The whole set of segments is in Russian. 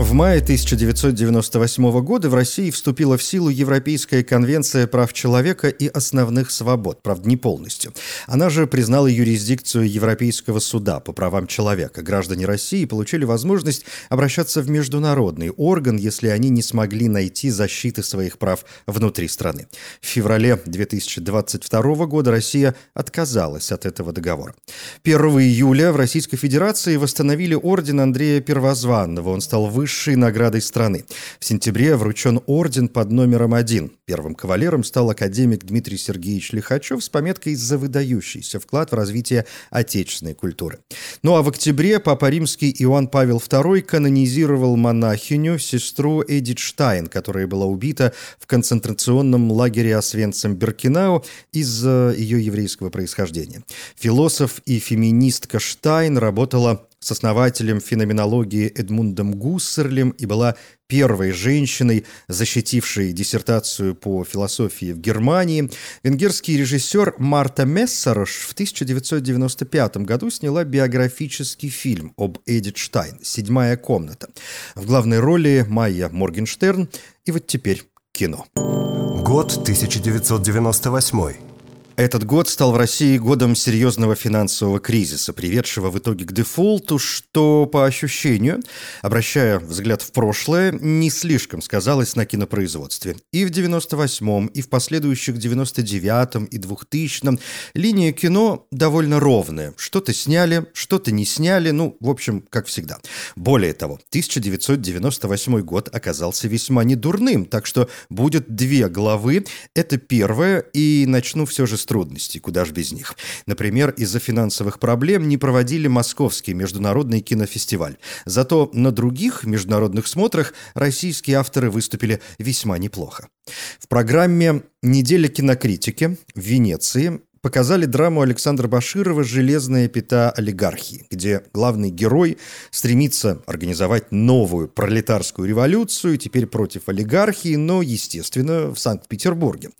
В мае 1998 года в России вступила в силу Европейская конвенция прав человека и основных свобод, правда, не полностью. Она же признала юрисдикцию Европейского суда по правам человека. Граждане России получили возможность обращаться в международный орган, если они не смогли найти защиты своих прав внутри страны. В феврале 2022 года Россия отказалась от этого договора. 1 июля в Российской Федерации восстановили орден Андрея Первозванного. Он стал выше высшей наградой страны. В сентябре вручен орден под номером один. Первым кавалером стал академик Дмитрий Сергеевич Лихачев с пометкой «За выдающийся вклад в развитие отечественной культуры». Ну а в октябре Папа Римский Иоанн Павел II канонизировал монахиню, сестру Эдит Штайн, которая была убита в концентрационном лагере Освенцим-Беркинау из-за ее еврейского происхождения. Философ и феминистка Штайн работала с основателем феноменологии Эдмундом Гуссерлем и была первой женщиной, защитившей диссертацию по философии в Германии. Венгерский режиссер Марта Мессарош в 1995 году сняла биографический фильм об Эдит Штайн «Седьмая комната». В главной роли Майя Моргенштерн. И вот теперь кино. Год 1998. Этот год стал в России годом серьезного финансового кризиса, приведшего в итоге к дефолту, что, по ощущению, обращая взгляд в прошлое, не слишком сказалось на кинопроизводстве. И в 98-м, и в последующих 99-м и 2000-м линия кино довольно ровная. Что-то сняли, что-то не сняли, ну, в общем, как всегда. Более того, 1998 год оказался весьма недурным, так что будет две главы. Это первая, и начну все же с трудностей, куда ж без них. Например, из-за финансовых проблем не проводили Московский международный кинофестиваль. Зато на других международных смотрах российские авторы выступили весьма неплохо. В программе «Неделя кинокритики» в Венеции показали драму Александра Баширова «Железная пята олигархии», где главный герой стремится организовать новую пролетарскую революцию, теперь против олигархии, но, естественно, в Санкт-Петербурге.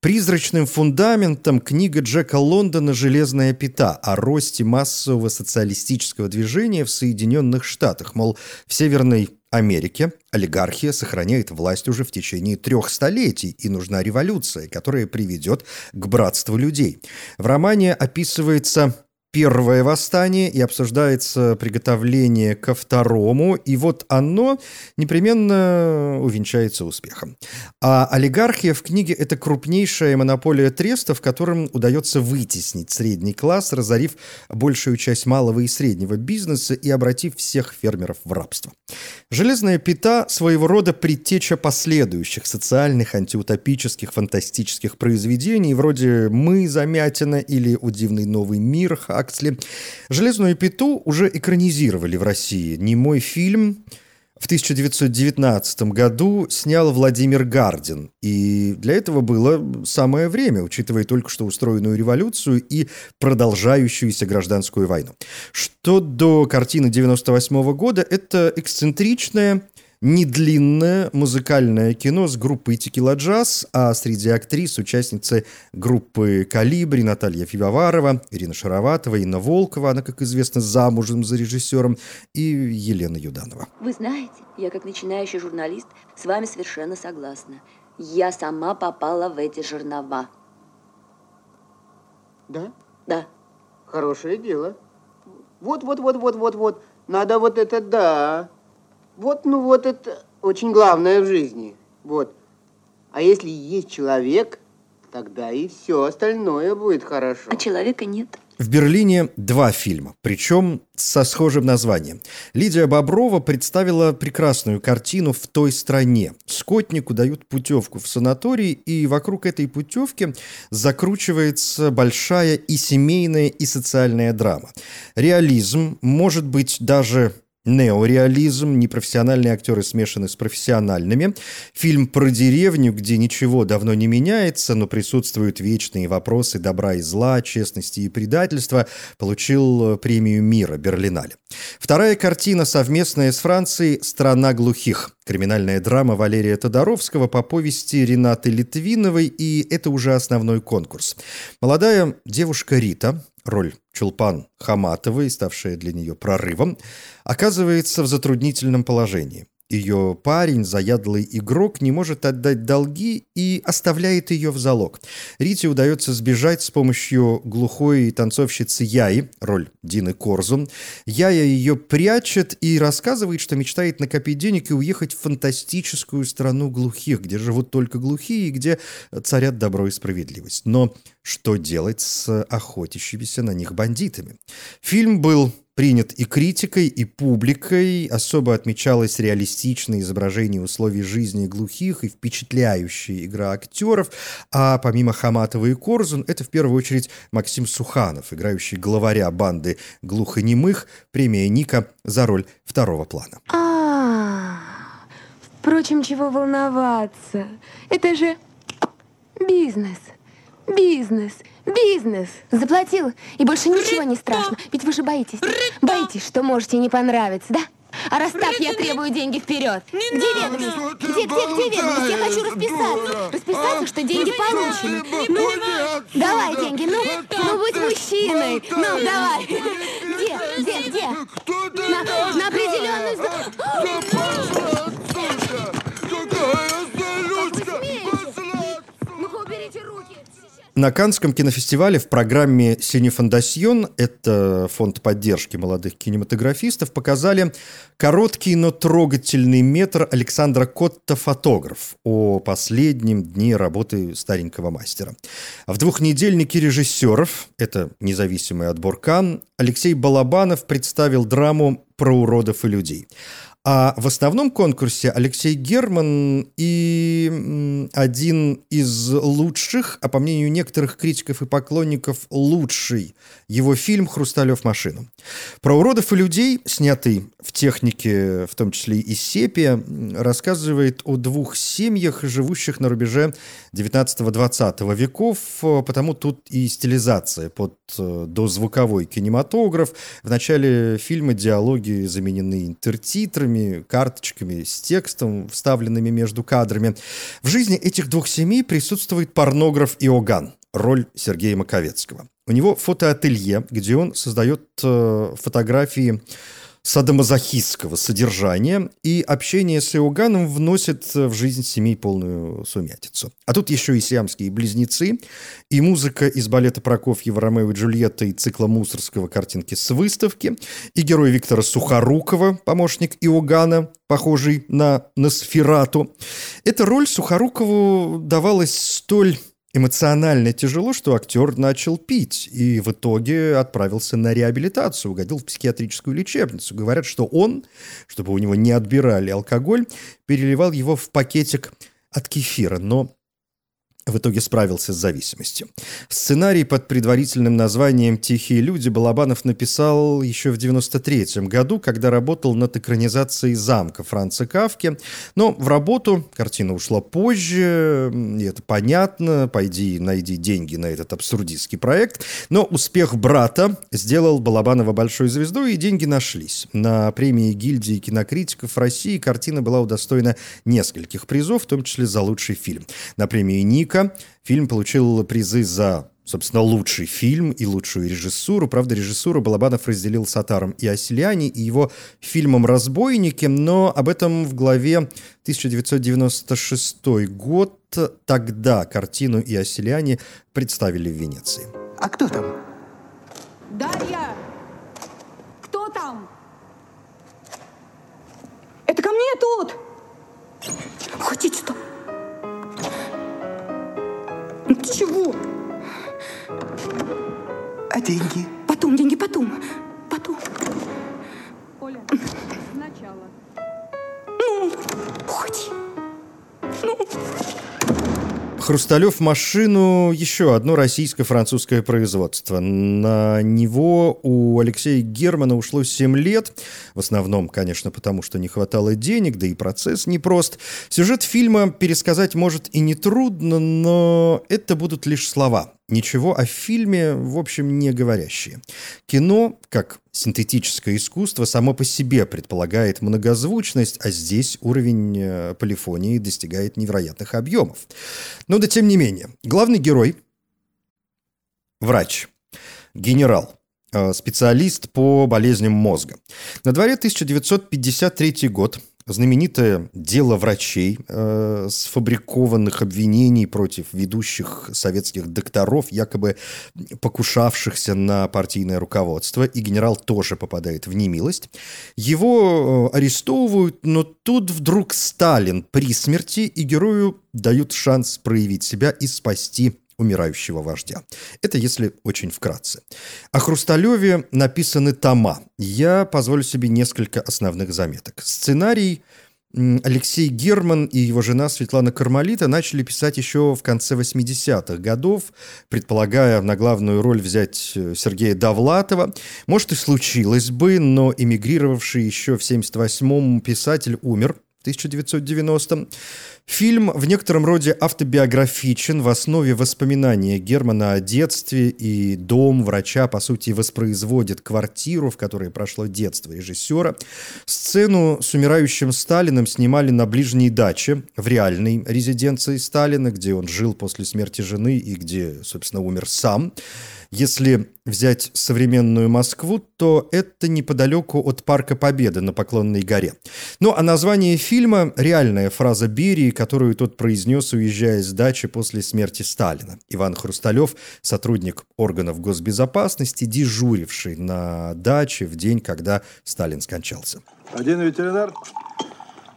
Призрачным фундаментом книга Джека Лондона «Железная пята» о росте массового социалистического движения в Соединенных Штатах. Мол, в Северной Америке олигархия сохраняет власть уже в течение трех столетий, и нужна революция, которая приведет к братству людей. В романе описывается первое восстание и обсуждается приготовление ко второму, и вот оно непременно увенчается успехом. А олигархия в книге – это крупнейшая монополия треста, в котором удается вытеснить средний класс, разорив большую часть малого и среднего бизнеса и обратив всех фермеров в рабство. «Железная пята» – своего рода предтеча последующих социальных, антиутопических, фантастических произведений, вроде «Мы, Замятина» или «Удивный новый мир» Хаксли. «Железную пяту» уже экранизировали в России. Не мой фильм – в 1919 году снял Владимир Гардин. И для этого было самое время, учитывая только что устроенную революцию и продолжающуюся гражданскую войну. Что до картины 98 года, это эксцентричная, недлинное музыкальное кино с группой Текила Джаз, а среди актрис участницы группы Калибри Наталья Фивоварова, Ирина Шароватова, Инна Волкова, она, как известно, замужем за режиссером, и Елена Юданова. Вы знаете, я как начинающий журналист с вами совершенно согласна. Я сама попала в эти жернова. Да? Да. Хорошее дело. Вот, вот, вот, вот, вот, вот. Надо вот это да. Вот, ну вот это очень главное в жизни. Вот. А если есть человек, тогда и все остальное будет хорошо. А человека нет. В Берлине два фильма, причем со схожим названием. Лидия Боброва представила прекрасную картину «В той стране». Скотнику дают путевку в санаторий, и вокруг этой путевки закручивается большая и семейная, и социальная драма. Реализм, может быть, даже неореализм, непрофессиональные актеры смешаны с профессиональными. Фильм про деревню, где ничего давно не меняется, но присутствуют вечные вопросы добра и зла, честности и предательства, получил премию мира Берлинале. Вторая картина, совместная с Францией «Страна глухих». Криминальная драма Валерия Тодоровского по повести Ренаты Литвиновой, и это уже основной конкурс. Молодая девушка Рита, роль Чулпан Хаматовой, ставшая для нее прорывом, оказывается в затруднительном положении. Ее парень, заядлый игрок, не может отдать долги и оставляет ее в залог. Рите удается сбежать с помощью глухой танцовщицы Яи, роль Дины Корзун. Яя ее прячет и рассказывает, что мечтает накопить денег и уехать в фантастическую страну глухих, где живут только глухие и где царят добро и справедливость. Но что делать с охотящимися на них бандитами? Фильм был принят и критикой, и публикой. Особо отмечалось реалистичное изображение условий жизни глухих и впечатляющая игра актеров. А помимо Хаматова и Корзун, это в первую очередь Максим Суханов, играющий главаря банды глухонемых, премия Ника за роль второго плана. А, впрочем, чего волноваться? Это же бизнес. Бизнес, бизнес. Заплатил, и больше ничего не страшно. Ведь вы же боитесь, да? Боитесь, что можете не понравиться, да? А раз так, я требую деньги вперед. Где ведомость? Где, где, где ведомость? Я хочу расписаться. Расписаться, что деньги получены. Ну, давай деньги, ну, ну будь мужчиной. Ну, давай. Где, где, где? На, на определенную... На Канском кинофестивале в программе «Синефондасьон» это фонд поддержки молодых кинематографистов, показали короткий, но трогательный метр Александра Котта «Фотограф» о последнем дне работы старенького мастера. В двухнедельнике режиссеров, это независимый отбор Кан, Алексей Балабанов представил драму про уродов и людей – а в основном конкурсе Алексей Герман и один из лучших, а по мнению некоторых критиков и поклонников, лучший его фильм «Хрусталев машину». Про уродов и людей, снятый в технике, в том числе и сепия, рассказывает о двух семьях, живущих на рубеже 19-20 веков, потому тут и стилизация под э, дозвуковой кинематограф. В начале фильма диалоги заменены интертитрами, карточками с текстом, вставленными между кадрами. В жизни этих двух семей присутствует порнограф Иоганн, роль Сергея Маковецкого. У него фотоателье, где он создает э, фотографии садомазохистского содержания, и общение с Иоганном вносит в жизнь семей полную сумятицу. А тут еще и сиамские близнецы, и музыка из балета Прокофьева «Ромео и Джульетта» и цикла Мусорского «Картинки с выставки», и герой Виктора Сухорукова, помощник Иоганна, похожий на Носферату. Эта роль Сухорукову давалась столь эмоционально тяжело, что актер начал пить и в итоге отправился на реабилитацию, угодил в психиатрическую лечебницу. Говорят, что он, чтобы у него не отбирали алкоголь, переливал его в пакетик от кефира, но в итоге справился с зависимостью. Сценарий под предварительным названием «Тихие люди» Балабанов написал еще в 93 году, когда работал над экранизацией «Замка» Франца Кавки. Но в работу картина ушла позже, и это понятно, пойди найди деньги на этот абсурдистский проект. Но успех «Брата» сделал Балабанова большой звездой, и деньги нашлись. На премии гильдии кинокритиков России картина была удостоена нескольких призов, в том числе за лучший фильм. На премии «Ника» Ника. Фильм получил призы за собственно, лучший фильм и лучшую режиссуру. Правда, режиссуру Балабанов разделил с Атаром и Оселяне и его фильмом «Разбойники», но об этом в главе 1996 год. Тогда картину и Оселяне представили в Венеции. А кто там? Дарья! Кто там? Это ко мне тут! Хотите-то? Чего? А деньги? Потом, деньги потом. Потом. Оля, сначала. Ну, уходи. Ну. Хрусталев машину еще одно российско-французское производство. На него у Алексея Германа ушло 7 лет. В основном, конечно, потому что не хватало денег, да и процесс непрост. Сюжет фильма пересказать может и не трудно, но это будут лишь слова ничего о фильме, в общем, не говорящие. Кино, как синтетическое искусство, само по себе предполагает многозвучность, а здесь уровень э, полифонии достигает невероятных объемов. Но да тем не менее, главный герой – врач, генерал, э, специалист по болезням мозга. На дворе 1953 год знаменитое дело врачей, э, сфабрикованных обвинений против ведущих советских докторов, якобы покушавшихся на партийное руководство, и генерал тоже попадает в немилость. Его э, арестовывают, но тут вдруг Сталин при смерти, и герою дают шанс проявить себя и спасти умирающего вождя. Это если очень вкратце. О Хрусталеве написаны тома. Я позволю себе несколько основных заметок. Сценарий Алексей Герман и его жена Светлана Кармалита начали писать еще в конце 80-х годов, предполагая на главную роль взять э, Сергея Довлатова. Может, и случилось бы, но эмигрировавший еще в 78-м писатель умер 1990 Фильм в некотором роде автобиографичен, в основе воспоминания Германа о детстве, и дом врача, по сути, воспроизводит квартиру, в которой прошло детство режиссера. Сцену с умирающим Сталиным снимали на ближней даче, в реальной резиденции Сталина, где он жил после смерти жены и где, собственно, умер сам. Если взять современную Москву, то это неподалеку от Парка Победы на Поклонной горе. Ну, а название фильма – реальная фраза Берии, которую тот произнес, уезжая с дачи после смерти Сталина. Иван Хрусталев, сотрудник органов госбезопасности, дежуривший на даче в день, когда Сталин скончался. Один ветеринар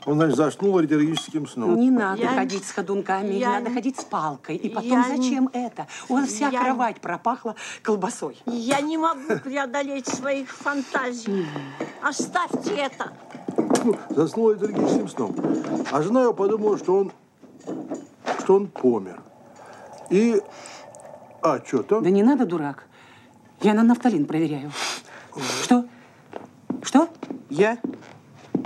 он, значит, заснул аллергическим сном. Не надо я... ходить с ходунками, я... надо ходить с палкой. И потом я... зачем это? У вас вся я... кровать пропахла колбасой. Я не могу преодолеть своих фантазий. Оставьте это. Ну, заснул аллергическим сном. А жена его подумала, что он, что он помер. И... А, что там? Да не надо, дурак. Я на нафталин проверяю. Что? Что? Я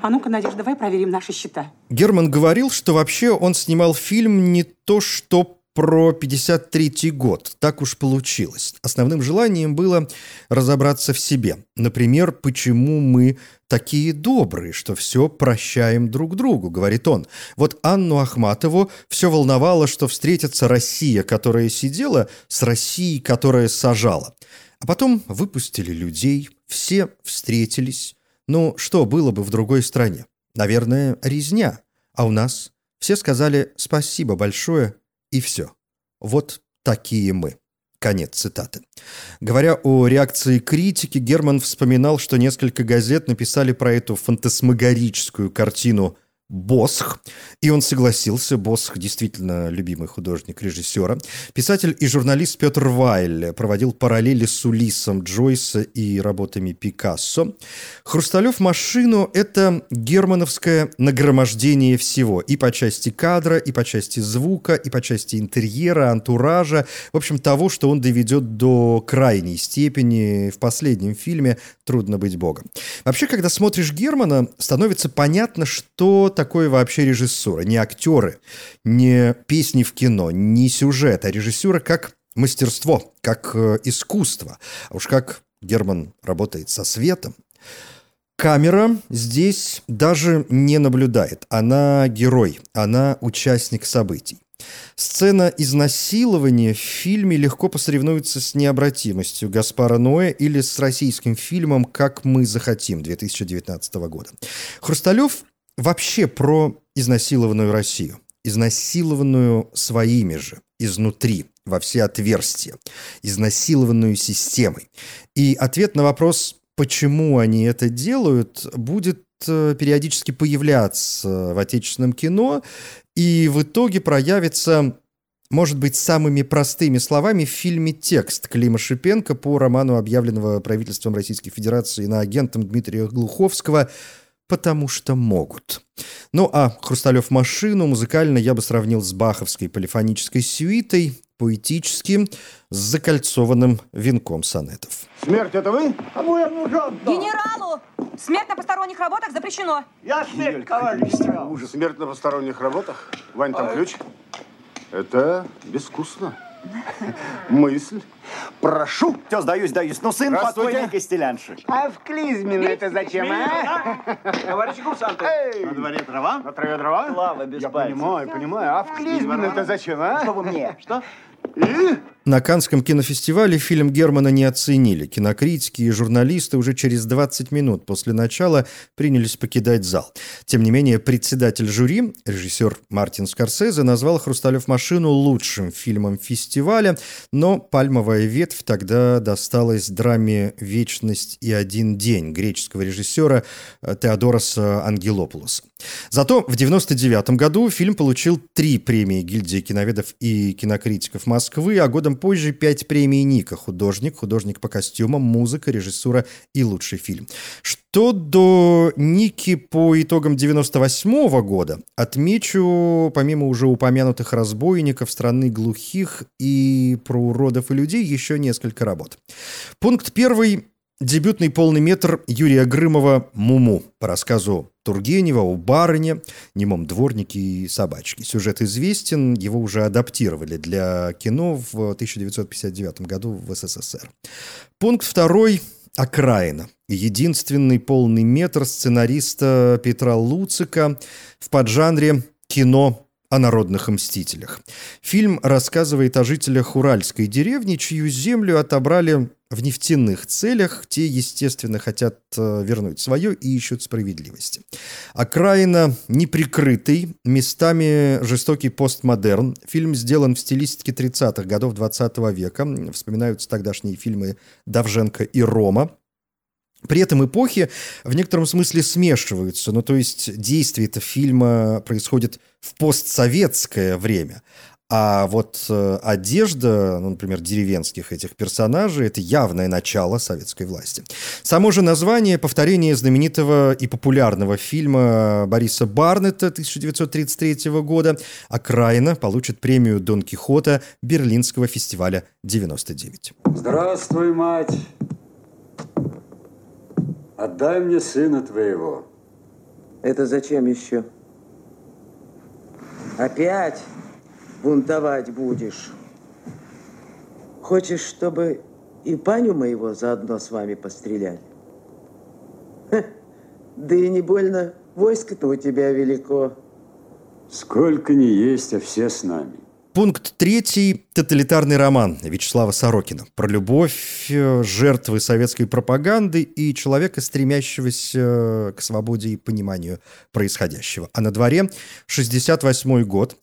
а ну-ка, Надежда, давай проверим наши счета. Герман говорил, что вообще он снимал фильм не то что про 53 год. Так уж получилось. Основным желанием было разобраться в себе. Например, почему мы такие добрые, что все прощаем друг другу, говорит он. Вот Анну Ахматову все волновало, что встретится Россия, которая сидела, с Россией, которая сажала. А потом выпустили людей, все встретились, ну, что было бы в другой стране? Наверное, резня. А у нас все сказали «спасибо большое» и все. Вот такие мы. Конец цитаты. Говоря о реакции критики, Герман вспоминал, что несколько газет написали про эту фантасмагорическую картину Босх, и он согласился. Босх действительно любимый художник режиссера. Писатель и журналист Петр Вайль проводил параллели с Улисом Джойса и работами Пикассо. «Хрусталев машину» — это германовское нагромождение всего. И по части кадра, и по части звука, и по части интерьера, антуража. В общем, того, что он доведет до крайней степени в последнем фильме «Трудно быть богом». Вообще, когда смотришь Германа, становится понятно, что такое вообще режиссура? Не актеры, не песни в кино, не сюжет, а режиссура как мастерство, как э, искусство. А уж как Герман работает со светом. Камера здесь даже не наблюдает. Она герой, она участник событий. Сцена изнасилования в фильме легко посоревнуется с необратимостью Гаспара Ноэ или с российским фильмом «Как мы захотим» 2019 года. Хрусталев вообще про изнасилованную Россию. Изнасилованную своими же, изнутри, во все отверстия. Изнасилованную системой. И ответ на вопрос, почему они это делают, будет э, периодически появляться в отечественном кино и в итоге проявится может быть, самыми простыми словами в фильме «Текст» Клима Шипенко по роману, объявленного правительством Российской Федерации на агентом Дмитрия Глуховского потому что могут. Ну а «Хрусталев машину» музыкально я бы сравнил с баховской полифонической сюитой, поэтически, с закольцованным венком сонетов. Смерть это вы? А Генералу! Смерть на посторонних работах запрещено. Я смерть, товарищ Ужас. Смерть на посторонних работах? Вань, там ключ? Это безвкусно. Мысль. Прошу. Все, сдаюсь, сдаюсь. Ну, сын покойной костелянши. А в клизмину это зачем, а? Товарищи курсанты. На дворе трава? На траве дрова? Слава без Я понимаю, понимаю. А в клизмину это зачем, а? Что вы мне? Что? И? На Канском кинофестивале фильм Германа не оценили. Кинокритики и журналисты уже через 20 минут после начала принялись покидать зал. Тем не менее, председатель жюри, режиссер Мартин Скорсезе, назвал «Хрусталев машину» лучшим фильмом фестиваля, но «Пальмовая ветвь» тогда досталась драме «Вечность и один день» греческого режиссера э, Теодороса Ангелопулоса. Зато в 1999 году фильм получил три премии гильдии киноведов и кинокритиков Москвы, а годом позже пять премий Ника – художник, художник по костюмам, музыка, режиссура и лучший фильм. Что до Ники по итогам 98 года, отмечу, помимо уже упомянутых разбойников, страны глухих и про уродов и людей, еще несколько работ. Пункт первый Дебютный полный метр Юрия Грымова «Муму» по рассказу Тургенева о барыне, немом дворнике и собачке. Сюжет известен, его уже адаптировали для кино в 1959 году в СССР. Пункт второй «Окраина». Единственный полный метр сценариста Петра Луцика в поджанре кино о народных мстителях. Фильм рассказывает о жителях уральской деревни, чью землю отобрали в нефтяных целях. Те, естественно, хотят э, вернуть свое и ищут справедливости. Окраина неприкрытый, местами жестокий постмодерн. Фильм сделан в стилистике 30-х годов 20 века. Вспоминаются тогдашние фильмы Давженко и Рома. При этом эпохи в некотором смысле смешиваются. Ну, то есть действие этого фильма происходит в постсоветское время. А вот э, одежда, ну, например, деревенских этих персонажей, это явное начало советской власти. Само же название – повторение знаменитого и популярного фильма Бориса Барнета 1933 года «Окраина» получит премию Дон Кихота Берлинского фестиваля 99. Здравствуй, мать! Отдай мне сына твоего. Это зачем еще? Опять бунтовать будешь? Хочешь, чтобы и паню моего заодно с вами постреляли? Ха, да и не больно войско-то у тебя велико. Сколько не есть, а все с нами. Пункт третий – тоталитарный роман Вячеслава Сорокина про любовь, э, жертвы советской пропаганды и человека, стремящегося э, к свободе и пониманию происходящего. А на дворе 68 год,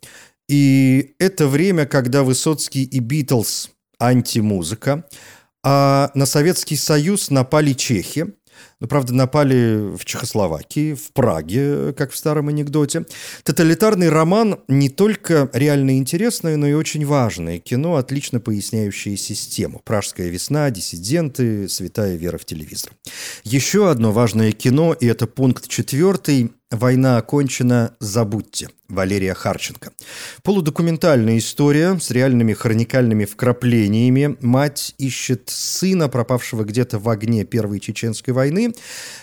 и это время, когда Высоцкий и Битлз – антимузыка, а на Советский Союз напали чехи, ну, правда, напали в Чехословакии, в Праге, как в старом анекдоте. Тоталитарный роман не только реально интересное, но и очень важное кино, отлично поясняющее систему. «Пражская весна», «Диссиденты», «Святая вера в телевизор». Еще одно важное кино, и это пункт четвертый «Война окончена, забудьте» Валерия Харченко. Полудокументальная история с реальными хроникальными вкраплениями. Мать ищет сына, пропавшего где-то в огне Первой Чеченской войны.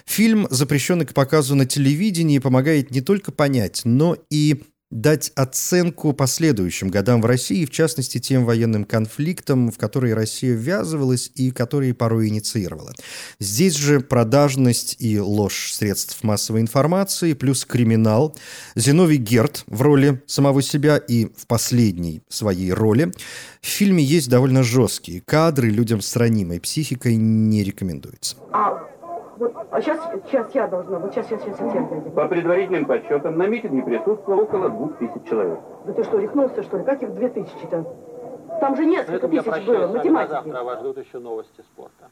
Фильм, запрещенный к показу на телевидении, помогает не только понять, но и дать оценку последующим годам в России, в частности, тем военным конфликтам, в которые Россия ввязывалась и которые порой инициировала. Здесь же продажность и ложь средств массовой информации, плюс криминал. Зиновий Герт в роли самого себя и в последней своей роли. В фильме есть довольно жесткие кадры, людям с ранимой психикой не рекомендуется. А вот, а сейчас, сейчас я должна, вот сейчас, сейчас, сейчас, сейчас я, дядя. По предварительным подсчетам на митинге присутствовало около двух тысяч человек. Да ты что, рехнулся, что ли? Каких две тысячи-то? Там же несколько тысяч прощаюсь было, математики. завтра. Вас ждут еще новости спорта.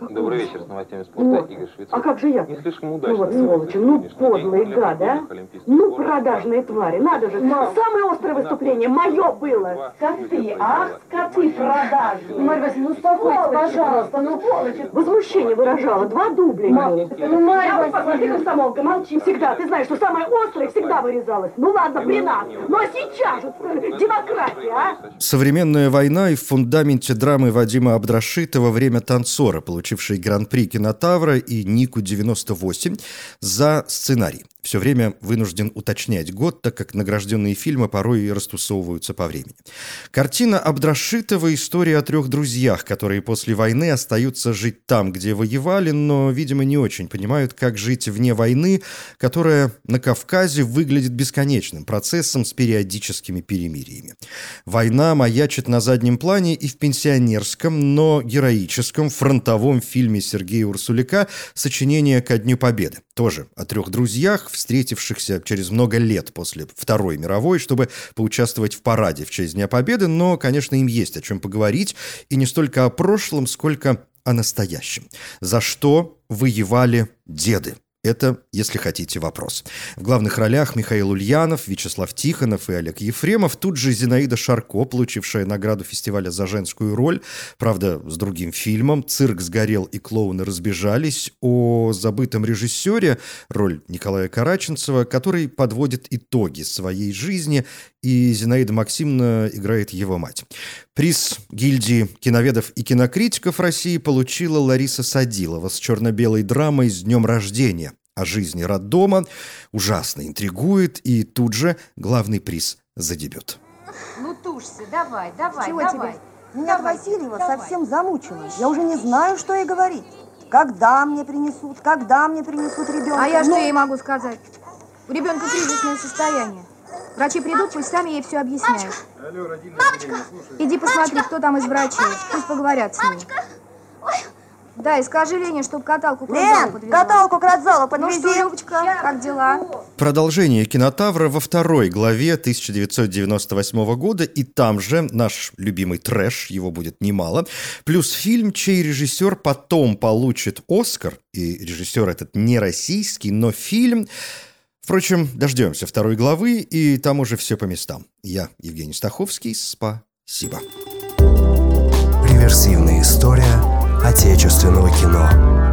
Добрый вечер, с новостями спорта Вот. Игорь Швецов. А как же я? Не слишком Ну удачно. вот сволочи, ну подлые гады, а? Ну продажные твари, надо же. Самое острое выступление мое было. Скоты, ах, скоты продажные. Марья Васильевна, ну успокойтесь, пожалуйста, ну сволочи. Возмущение выражала, два дубля было. Ну, Марья Васильевна. Комсомолка, молчи всегда. Ты знаешь, что самое острое всегда вырезалось. Ну ладно, при нас. Ну а сейчас же э, демократия, а? Современная война и в фундаменте драмы Вадима Абдрашитова «Время танцора», получившей гран-при кинотавра и Нику 98 за сценарий. Все время вынужден уточнять год, так как награжденные фильмы порой растусовываются по времени. Картина Абдрашитова – история о трех друзьях, которые после войны остаются жить там, где воевали, но, видимо, не очень понимают, как жить вне войны, которая на Кавказе выглядит бесконечным процессом с периодическими перемириями. Война маячит на заднем плане и в пенсионерском, но героическом фронтовом фильме Сергея Урсуляка «Сочинение ко Дню Победы». Тоже о трех друзьях, встретившихся через много лет после Второй мировой, чтобы поучаствовать в параде в честь Дня Победы, но, конечно, им есть о чем поговорить, и не столько о прошлом, сколько о настоящем. За что воевали деды? Это, если хотите, вопрос. В главных ролях Михаил Ульянов, Вячеслав Тихонов и Олег Ефремов. Тут же Зинаида Шарко, получившая награду фестиваля за женскую роль. Правда, с другим фильмом. «Цирк сгорел и клоуны разбежались». О забытом режиссере, роль Николая Караченцева, который подводит итоги своей жизни, и Зинаида Максимовна играет его мать. Приз гильдии киноведов и кинокритиков России получила Лариса Садилова с черно-белой драмой «С днем рождения» о жизни роддома. Ужасно интригует, и тут же главный приз за дебют. Ну тушься, давай, давай, Чего давай. тебе? Меня Васильева совсем замучила. Я уже не знаю, что ей говорить. Когда мне принесут, когда мне принесут ребенка. А я что Ну, ей могу сказать? У ребенка кризисное состояние. Врачи придут, пусть сами ей все объясняют. Алло. Иди посмотри, кто там из врачей. Пусть поговорят с ней. Да, и скажи Лене, чтоб каталку к Лен, подвезла. каталку к родзалу Ну подвези. что, Любочка, как дела? Продолжение кинотавра во второй главе 1998 года, и там же наш любимый трэш, его будет немало, плюс фильм, чей режиссер потом получит Оскар, и режиссер этот не российский, но фильм... Впрочем, дождемся второй главы, и там уже все по местам. Я Евгений Стаховский, спасибо. Реверсивная история отечественного кино.